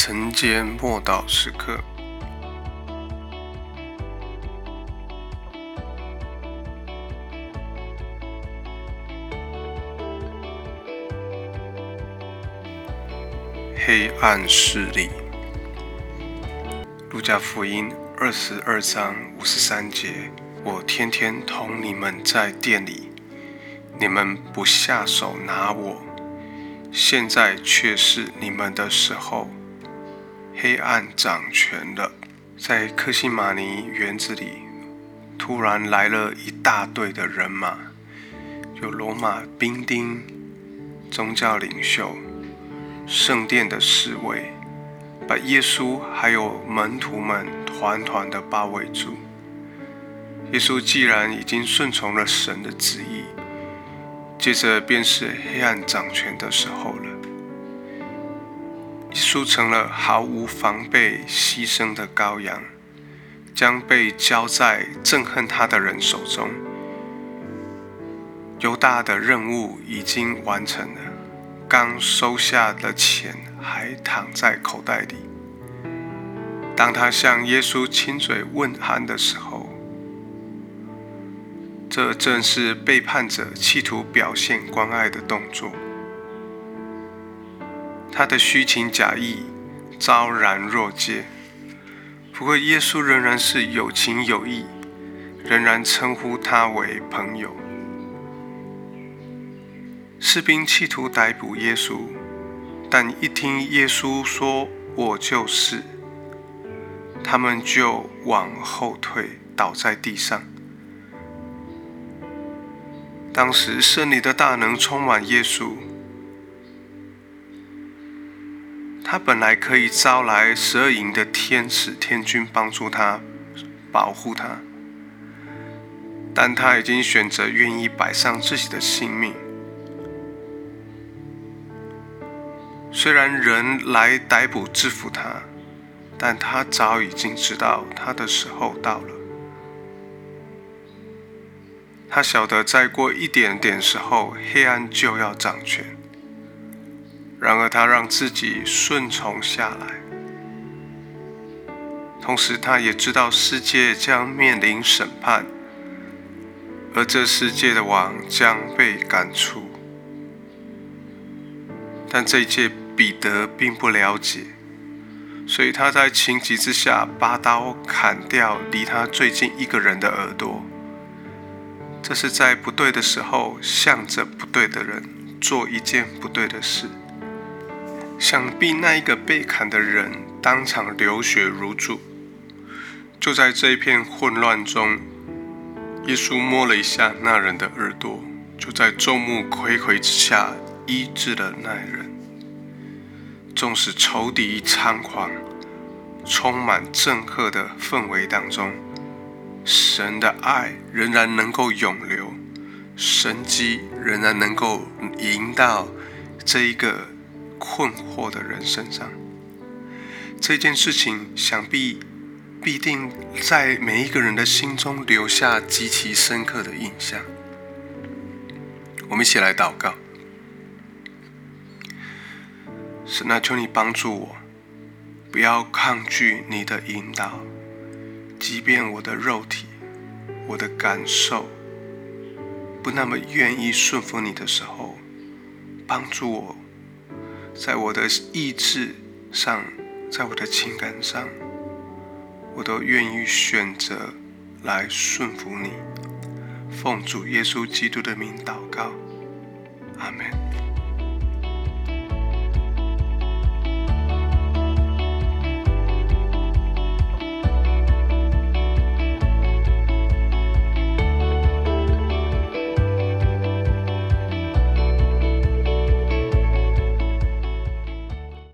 晨间默祷时刻，黑暗势力。路加福音二十二章五十三节：我天天同你们在店里，你们不下手拿我，现在却是你们的时候。黑暗掌权了，在克西马尼园子里，突然来了一大队的人马，有罗马兵丁、宗教领袖、圣殿的侍卫，把耶稣还有门徒们团团的包围住。耶稣既然已经顺从了神的旨意，接着便是黑暗掌权的时候了。耶稣成了毫无防备、牺牲的羔羊，将被交在憎恨他的人手中。犹大的任务已经完成了，刚收下的钱还躺在口袋里。当他向耶稣亲嘴问安的时候，这正是背叛者企图表现关爱的动作。他的虚情假意，昭然若揭。不过，耶稣仍然是有情有义，仍然称呼他为朋友。士兵企图逮捕耶稣，但一听耶稣说“我就是”，他们就往后退，倒在地上。当时，圣灵的大能充满耶稣。他本来可以招来十二营的天使天军帮助他、保护他，但他已经选择愿意摆上自己的性命。虽然人来逮捕制服他，但他早已经知道他的时候到了。他晓得再过一点点时候，黑暗就要掌权。然而，他让自己顺从下来，同时他也知道世界将面临审判，而这世界的王将被赶出。但这一切彼得并不了解，所以他在情急之下，拔刀砍掉离他最近一个人的耳朵。这是在不对的时候，向着不对的人做一件不对的事。想必那一个被砍的人当场流血如注。就在这一片混乱中，耶稣摸了一下那人的耳朵，就在众目睽睽之下医治了那人。纵使仇敌猖狂，充满震撼的氛围当中，神的爱仍然能够永留，神迹仍然能够引到这一个。困惑的人身上，这件事情想必必定在每一个人的心中留下极其深刻的印象。我们一起来祷告：神啊，求你帮助我，不要抗拒你的引导，即便我的肉体、我的感受不那么愿意顺服你的时候，帮助我。在我的意志上，在我的情感上，我都愿意选择来顺服你。奉主耶稣基督的名祷告，阿门。